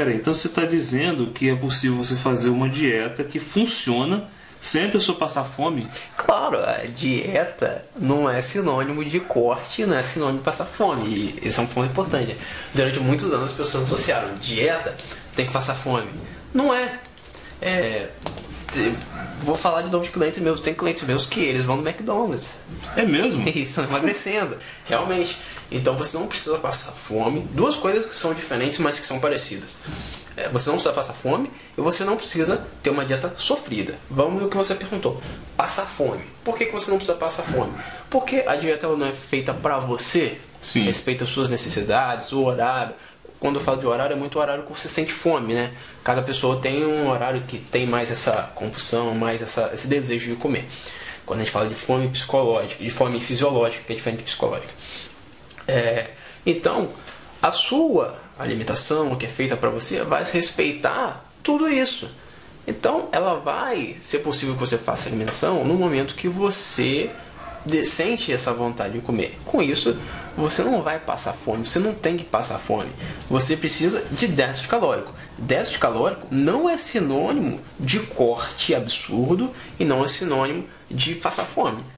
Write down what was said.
Peraí, então você está dizendo que é possível você fazer uma dieta que funciona sem a pessoa passar fome? Claro, a dieta não é sinônimo de corte, não é sinônimo de passar fome. E esse é um ponto importante. Durante muitos anos as pessoas associaram dieta tem que passar fome. Não é. é vou falar de novo de clientes meus. Tem clientes meus que eles vão no McDonald's. É mesmo? E estão emagrecendo. Realmente. Então você não precisa passar fome. Duas coisas que são diferentes, mas que são parecidas. É, você não precisa passar fome e você não precisa ter uma dieta sofrida. Vamos no que você perguntou. Passar fome. Por que, que você não precisa passar fome? Porque a dieta não é feita para você. Sim. Respeita as suas necessidades, o horário. Quando eu falo de horário, é muito horário que você sente fome, né? Cada pessoa tem um horário que tem mais essa compulsão, mais essa, esse desejo de comer. Quando a gente fala de fome psicológica, de fome fisiológica, que é diferente de psicológica. É, então, a sua alimentação, que é feita para você, vai respeitar tudo isso. Então, ela vai ser possível que você faça alimentação no momento que você sente essa vontade de comer. Com isso, você não vai passar fome, você não tem que passar fome. Você precisa de déficit calórico. Déficit calórico não é sinônimo de corte absurdo e não é sinônimo de passar fome.